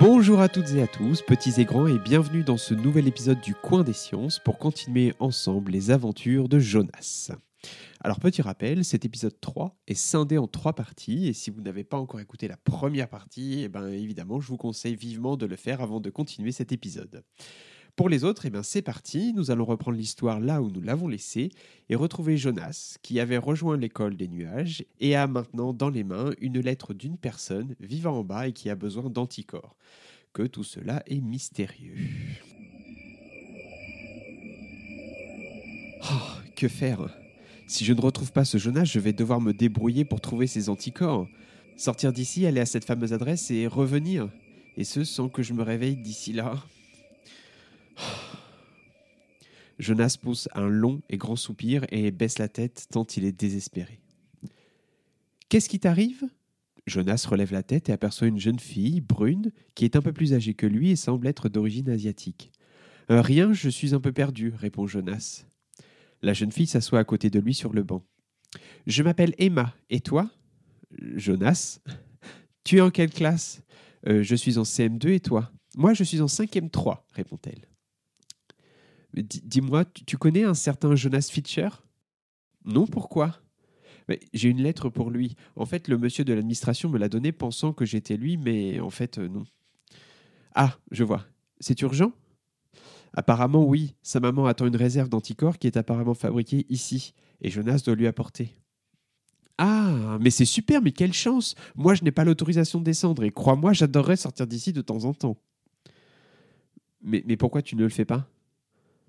Bonjour à toutes et à tous, petits et grands, et bienvenue dans ce nouvel épisode du Coin des Sciences pour continuer ensemble les aventures de Jonas. Alors petit rappel, cet épisode 3 est scindé en trois parties, et si vous n'avez pas encore écouté la première partie, eh ben, évidemment je vous conseille vivement de le faire avant de continuer cet épisode. Pour les autres, eh c'est parti, nous allons reprendre l'histoire là où nous l'avons laissée et retrouver Jonas, qui avait rejoint l'école des nuages et a maintenant dans les mains une lettre d'une personne vivant en bas et qui a besoin d'anticorps. Que tout cela est mystérieux. Oh, que faire? Si je ne retrouve pas ce Jonas, je vais devoir me débrouiller pour trouver ses anticorps. Sortir d'ici, aller à cette fameuse adresse et revenir. Et ce sans que je me réveille d'ici là. Jonas pousse un long et grand soupir et baisse la tête tant il est désespéré. Qu'est-ce qui t'arrive? Jonas relève la tête et aperçoit une jeune fille, brune, qui est un peu plus âgée que lui et semble être d'origine asiatique. Euh, rien, je suis un peu perdu, répond Jonas. La jeune fille s'assoit à côté de lui sur le banc. Je m'appelle Emma, et toi? Jonas? Tu es en quelle classe? Euh, Je suis en CM2 et toi? Moi, je suis en 5e 3, répond-elle. Dis-moi, tu connais un certain Jonas Fitcher Non, pourquoi? J'ai une lettre pour lui. En fait, le monsieur de l'administration me l'a donnée pensant que j'étais lui, mais en fait, euh, non. Ah, je vois. C'est urgent? Apparemment, oui. Sa maman attend une réserve d'anticorps qui est apparemment fabriquée ici, et Jonas doit lui apporter. Ah, mais c'est super, mais quelle chance Moi, je n'ai pas l'autorisation de descendre, et crois-moi, j'adorerais sortir d'ici de temps en temps. Mais pourquoi tu ne le fais pas?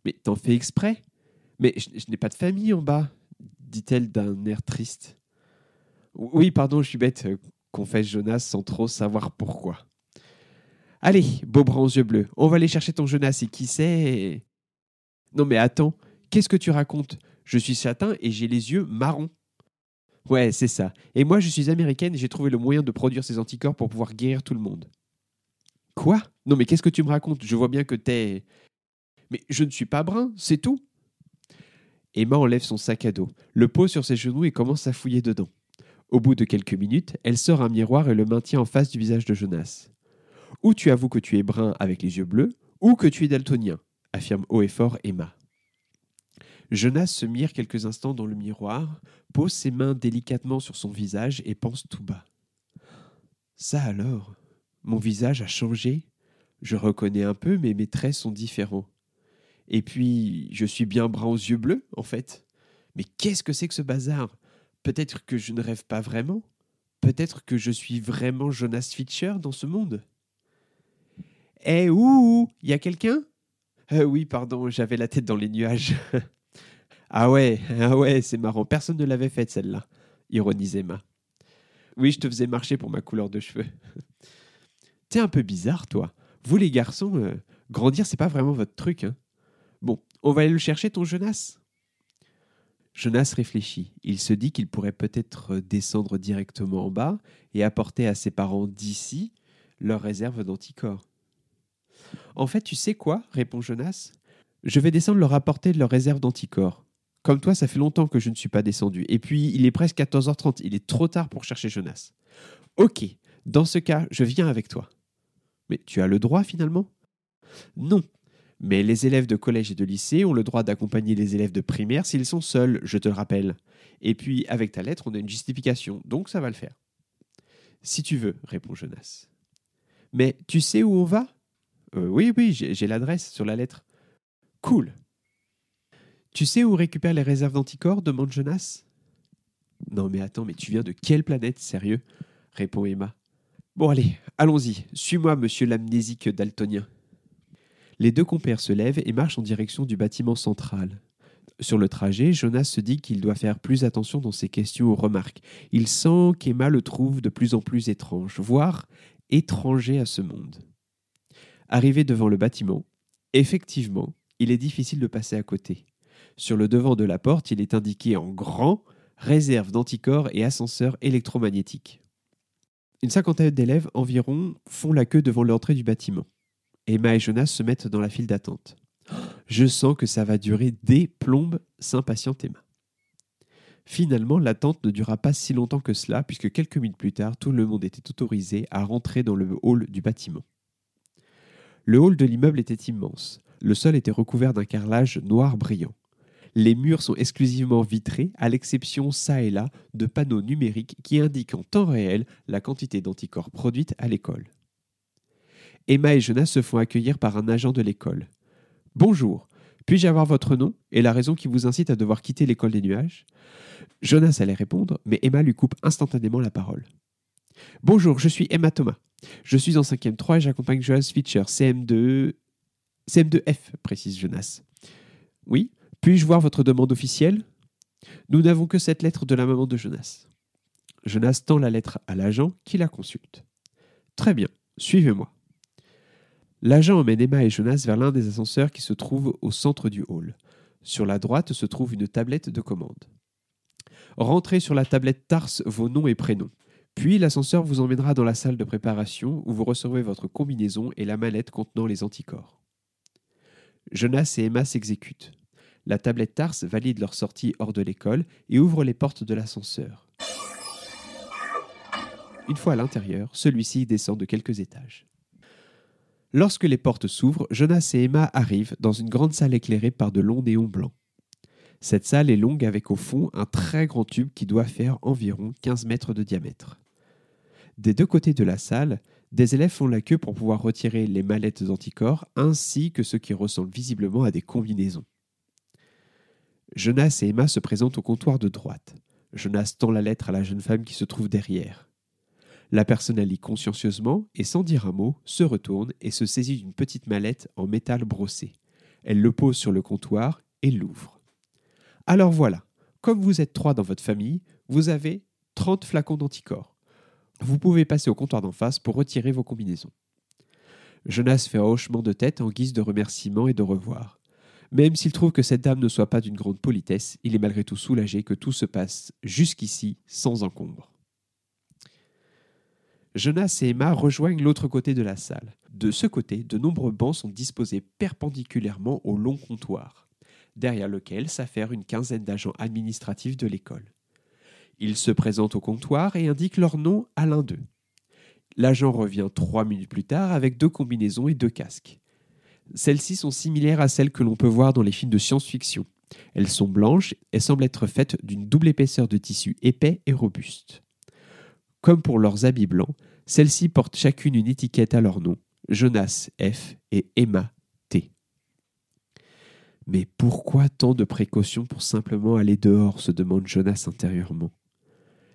Mais t'en fais exprès Mais je, n'ai pas de famille en bas, dit-elle d'un air triste. Oui, pardon, je suis bête, euh, confesse Jonas sans trop savoir pourquoi. Allez, beau bras aux yeux bleus, on va aller chercher ton Jonas et qui sait. Non mais attends, qu'est-ce que tu racontes? Je suis châtain et j'ai les yeux marrons. Ouais, c'est ça. Et moi, je suis américaine et j'ai trouvé le moyen de produire ces anticorps pour pouvoir guérir tout le monde. Quoi? Non mais qu'est-ce que tu me racontes? Je vois bien que t'es. Mais je ne suis pas brun, c'est tout. Emma enlève son sac à dos, le pose sur ses genoux et commence à fouiller dedans. Au bout de quelques minutes, elle sort un miroir et le maintient en face du visage de Jonas. Ou tu avoues que tu es brun avec les yeux bleus, ou que tu es daltonien, affirme haut et fort Emma. Jonas se mire quelques instants dans le miroir, pose ses mains délicatement sur son visage et pense tout bas. Ça alors? Mon visage a changé? Je reconnais un peu, mais mes traits sont différents. Et puis, je suis bien brun aux yeux bleus, en fait. Mais qu'est-ce que c'est que ce bazar? Peut-être que je ne rêve pas vraiment Peut-être que je suis vraiment Jonas Fitcher dans ce monde Eh, ouh Il y a quelqu'un? Euh, Oui, pardon, j'avais la tête dans les nuages. ah ouais, ah ouais, c'est marrant. Personne ne l'avait faite, celle-là, ironise Emma. Oui, je te faisais marcher pour ma couleur de cheveux. T'es un peu bizarre, toi. Vous, les garçons, euh, grandir, c'est pas vraiment votre truc, hein on va aller le chercher, ton Jonas? Jonas réfléchit. Il se dit qu'il pourrait peut-être descendre directement en bas et apporter à ses parents d'ici leur réserve d'anticorps. En fait, tu sais quoi? répond Jonas. Je vais descendre leur apporter leur réserve d'anticorps. Comme toi, ça fait longtemps que je ne suis pas descendu. Et puis, il est presque 14h30. Il est trop tard pour chercher Jonas. Ok, dans ce cas, je viens avec toi. Mais tu as le droit finalement? Non, mais les élèves de collège et de lycée ont le droit d'accompagner les élèves de primaire s'ils sont seuls, je te le rappelle. Et puis, avec ta lettre, on a une justification, donc ça va le faire. Si tu veux, répond Jonas. Mais tu sais où on va? Euh, Oui, oui, j'ai l'adresse sur la lettre. Cool. Tu sais où récupère les réserves d'anticorps? demande Jonas. Non, mais attends, mais tu viens de quelle planète, sérieux? répond Emma. Bon, allez, allons-y. Suis-moi, monsieur l'amnésique daltonien. Les deux compères se lèvent et marchent en direction du bâtiment central. Sur le trajet, Jonas se dit qu'il doit faire plus attention dans ses questions ou remarques. Il sent qu'Emma le trouve de plus en plus étrange, voire étranger à ce monde. Arrivé devant le bâtiment, effectivement, il est difficile de passer à côté. Sur le devant de la porte, il est indiqué en grand réserve d'anticorps et ascenseur électromagnétique. Une cinquantaine d'élèves environ font la queue devant l'entrée du bâtiment. Emma et Jonas se mettent dans la file d'attente. Je sens que ça va durer des plombes, s'impatiente Emma. Finalement, l'attente ne dura pas si longtemps que cela, puisque quelques minutes plus tard, tout le monde était autorisé à rentrer dans le hall du bâtiment. Le hall de l'immeuble était immense. Le sol était recouvert d'un carrelage noir brillant. Les murs sont exclusivement vitrés, à l'exception ça et là de panneaux numériques qui indiquent en temps réel la quantité d'anticorps produite à l'école. Emma et Jonas se font accueillir par un agent de l'école. Bonjour, puis-je avoir votre nom et la raison qui vous incite à devoir quitter l'école des nuages? Jonas allait répondre, mais Emma lui coupe instantanément la parole. Bonjour, je suis Emma Thomas. Je suis en 5e 3 et j'accompagne Jonas Fischer, CM2. CM2F, précise Jonas. Oui, puis-je voir votre demande officielle? Nous n'avons que cette lettre de la maman de Jonas. Jonas tend la lettre à l'agent qui la consulte. Très bien, suivez-moi. L'agent emmène Emma et Jonas vers l'un des ascenseurs qui se trouve au centre du hall. Sur la droite se trouve une tablette de commande. Rentrez sur la tablette TARS vos noms et prénoms. Puis l'ascenseur vous emmènera dans la salle de préparation où vous recevrez votre combinaison et la mallette contenant les anticorps. Jonas et Emma s'exécutent. La tablette TARS valide leur sortie hors de l'école et ouvre les portes de l'ascenseur. Une fois à l'intérieur, celui-ci descend de quelques étages. Lorsque les portes s'ouvrent, Jonas et Emma arrivent dans une grande salle éclairée par de longs néons blancs. Cette salle est longue avec au fond un très grand tube qui doit faire environ 15 mètres de diamètre. Des deux côtés de la salle, des élèves font la queue pour pouvoir retirer les mallettes d'anticorps ainsi que ceux qui ressemblent visiblement à des combinaisons. Jonas et Emma se présentent au comptoir de droite. Jonas tend la lettre à la jeune femme qui se trouve derrière. La personne lit consciencieusement et sans dire un mot, se retourne et se saisit d'une petite mallette en métal brossé. Elle le pose sur le comptoir et l'ouvre. Alors voilà, comme vous êtes trois dans votre famille, vous avez 30 flacons d'anticorps. Vous pouvez passer au comptoir d'en face pour retirer vos combinaisons. Jonas fait un hochement de tête en guise de remerciement et de revoir. Même s'il trouve que cette dame ne soit pas d'une grande politesse, il est malgré tout soulagé que tout se passe jusqu'ici sans encombre. Jonas et Emma rejoignent l'autre côté de la salle. De ce côté, de nombreux bancs sont disposés perpendiculairement au long comptoir, derrière lequel s'affaire une quinzaine d'agents administratifs de l'école. Ils se présentent au comptoir et indiquent leur nom à l'un d'eux. L'agent revient trois minutes plus tard avec deux combinaisons et deux casques. Celles-ci sont similaires à celles que l'on peut voir dans les films de science-fiction. Elles sont blanches et semblent être faites d'une double épaisseur de tissu épais et robuste. Comme pour leurs habits blancs, celles-ci portent chacune une étiquette à leur nom, Jonas F et Emma T. Mais pourquoi tant de précautions pour simplement aller dehors se demande Jonas intérieurement.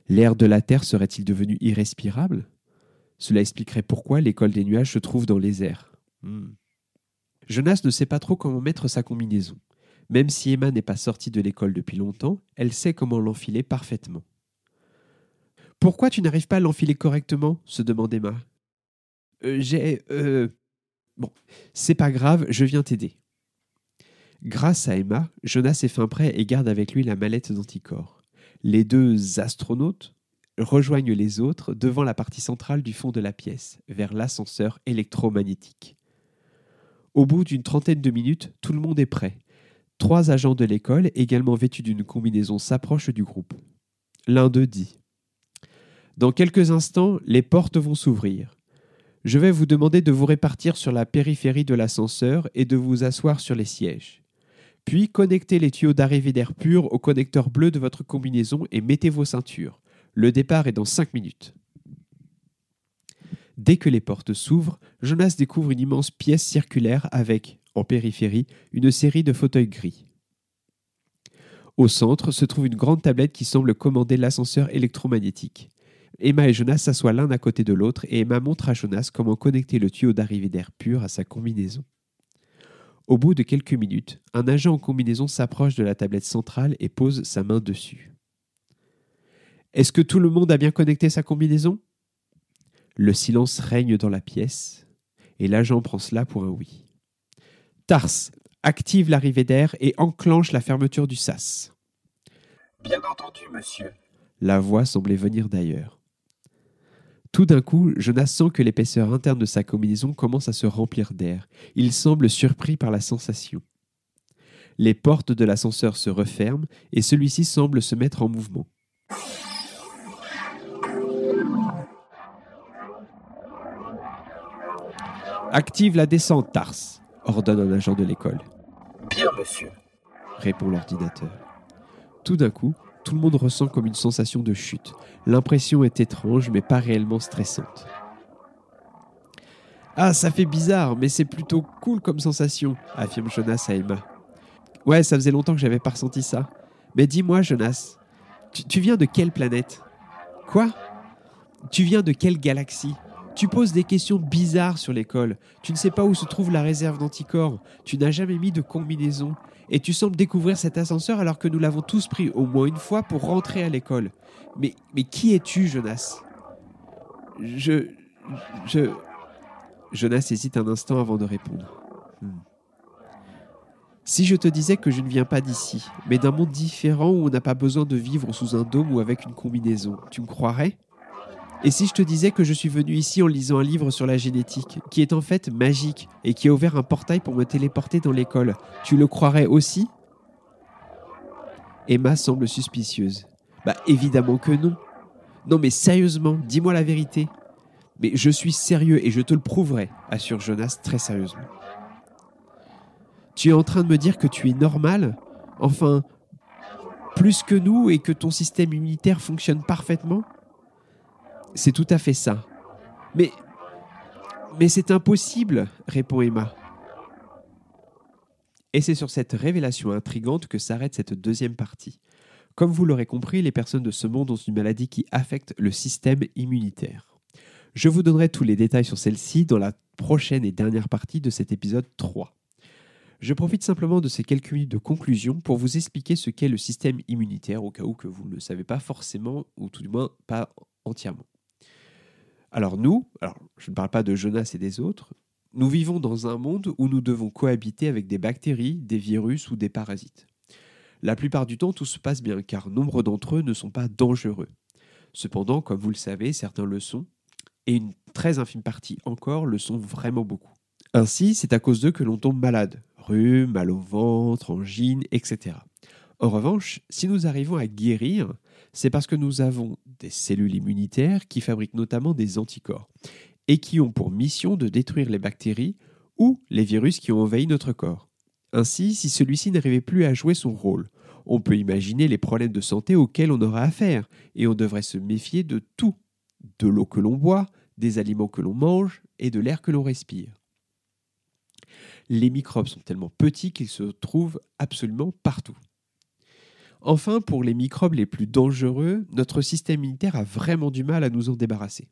L'air de la Terre serait-il devenu irrespirable? Cela expliquerait pourquoi l'école des nuages se trouve dans les airs. Hmm. Jonas ne sait pas trop comment mettre sa combinaison. Même si Emma n'est pas sortie de l'école depuis longtemps, elle sait comment l'enfiler parfaitement. Pourquoi tu n'arrives pas à l'enfiler correctement se demande Emma. Euh, j'ai. Euh... Bon, c'est pas grave, je viens t'aider. Grâce à Emma, Jonas est fin prêt et garde avec lui la mallette d'anticorps. Les deux astronautes rejoignent les autres devant la partie centrale du fond de la pièce, vers l'ascenseur électromagnétique. Au bout d'une trentaine de minutes, tout le monde est prêt. Trois agents de l'école, également vêtus d'une combinaison, s'approchent du groupe. L'un d'eux dit dans quelques instants, les portes vont s'ouvrir. Je vais vous demander de vous répartir sur la périphérie de l'ascenseur et de vous asseoir sur les sièges. Puis connectez les tuyaux d'arrivée d'air pur au connecteur bleu de votre combinaison et mettez vos ceintures. Le départ est dans 5 minutes. Dès que les portes s'ouvrent, Jonas découvre une immense pièce circulaire avec, en périphérie, une série de fauteuils gris. Au centre se trouve une grande tablette qui semble commander l'ascenseur électromagnétique. Emma et Jonas s'assoient l'un à côté de l'autre et Emma montre à Jonas comment connecter le tuyau d'arrivée d'air pur à sa combinaison. Au bout de quelques minutes, un agent en combinaison s'approche de la tablette centrale et pose sa main dessus. Est-ce que tout le monde a bien connecté sa combinaison? Le silence règne dans la pièce et l'agent prend cela pour un oui. Tars, active l'arrivée d'air et enclenche la fermeture du sas. Bien entendu, monsieur. La voix semblait venir d'ailleurs. Tout d'un coup, Jonas sent que l'épaisseur interne de sa combinaison commence à se remplir d'air. Il semble surpris par la sensation. Les portes de l'ascenseur se referment et celui-ci semble se mettre en mouvement. Active la descente, Tars, ordonne un agent de l'école. Bien, monsieur. Répond l'ordinateur. Tout d'un coup, tout le monde ressent comme une sensation de chute. L'impression est étrange, mais pas réellement stressante. Ah, ça fait bizarre, mais c'est plutôt cool comme sensation, affirme Jonas à Emma. Ouais, ça faisait longtemps que j'avais pas ressenti ça. Mais dis-moi, Jonas, tu, tu viens de quelle planète? Quoi? Tu viens de quelle galaxie? Tu poses des questions bizarres sur l'école. Tu ne sais pas où se trouve la réserve d'anticorps. Tu n'as jamais mis de combinaison. Et tu sembles découvrir cet ascenseur alors que nous l'avons tous pris au moins une fois pour rentrer à l'école. Mais, qui es-tu, Jonas? Je. Je. Jonas hésite un instant avant de répondre. Hmm. Si je te disais que je ne viens pas d'ici, mais d'un monde différent où on n'a pas besoin de vivre sous un dôme ou avec une combinaison, tu me croirais? Et si je te disais que je suis venu ici en lisant un livre sur la génétique, qui est en fait magique et qui a ouvert un portail pour me téléporter dans l'école, tu le croirais aussi? Emma semble suspicieuse. Bah évidemment que non. Non mais sérieusement, dis-moi la vérité. Mais je suis sérieux et je te le prouverai, assure Jonas très sérieusement. Tu es en train de me dire que tu es normal? Enfin, plus que nous et que ton système immunitaire fonctionne parfaitement? C'est tout à fait ça. Mais. Mais c'est impossible, répond Emma. Et c'est sur cette révélation intrigante que s'arrête cette deuxième partie. Comme vous l'aurez compris, les personnes de ce monde ont une maladie qui affecte le système immunitaire. Je vous donnerai tous les détails sur celle-ci dans la prochaine et dernière partie de cet épisode 3. Je profite simplement de ces quelques minutes de conclusion pour vous expliquer ce qu'est le système immunitaire, au cas où que vous ne le savez pas forcément, ou tout du moins pas entièrement. Alors nous, alors je ne parle pas de Jonas et des autres, nous vivons dans un monde où nous devons cohabiter avec des bactéries, des virus ou des parasites. La plupart du temps, tout se passe bien, car nombre d'entre eux ne sont pas dangereux. Cependant, comme vous le savez, certains le sont, et une très infime partie encore le sont vraiment beaucoup. Ainsi, c'est à cause d'eux que l'on tombe malade, rhume, mal au ventre, angine, etc. En revanche, si nous arrivons à guérir, c'est parce que nous avons des cellules immunitaires qui fabriquent notamment des anticorps et qui ont pour mission de détruire les bactéries ou les virus qui ont envahi notre corps. Ainsi, si celui-ci n'arrivait plus à jouer son rôle, on peut imaginer les problèmes de santé auxquels on aura affaire, et on devrait se méfier de tout, de l'eau que l'on boit, des aliments que l'on mange et de l'air que l'on respire les microbes sont tellement petits qu'ils se trouvent absolument partout. Enfin, pour les microbes les plus dangereux, notre système immunitaire a vraiment du mal à nous en débarrasser.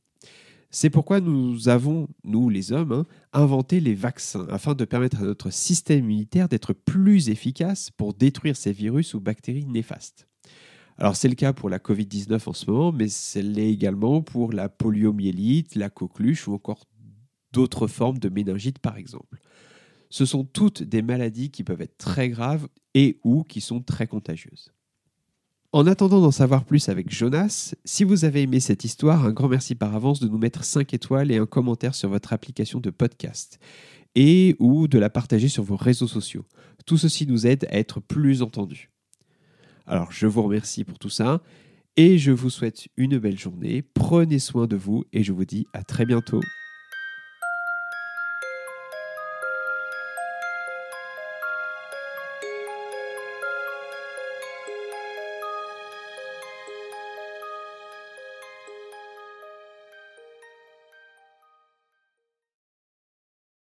C'est pourquoi nous avons, nous les hommes, hein, inventé les vaccins afin de permettre à notre système immunitaire d'être plus efficace pour détruire ces virus ou bactéries néfastes. Alors c'est le cas pour la Covid-19 en ce moment, mais c'est l'est également pour la poliomyélite, la coqueluche ou encore d'autres formes de méningite par exemple. Ce sont toutes des maladies qui peuvent être très graves et ou qui sont très contagieuses. En attendant d'en savoir plus avec Jonas, si vous avez aimé cette histoire, un grand merci par avance de nous mettre 5 étoiles et un commentaire sur votre application de podcast et ou de la partager sur vos réseaux sociaux. Tout ceci nous aide à être plus entendus. Alors je vous remercie pour tout ça et je vous souhaite une belle journée. Prenez soin de vous et je vous dis à très bientôt.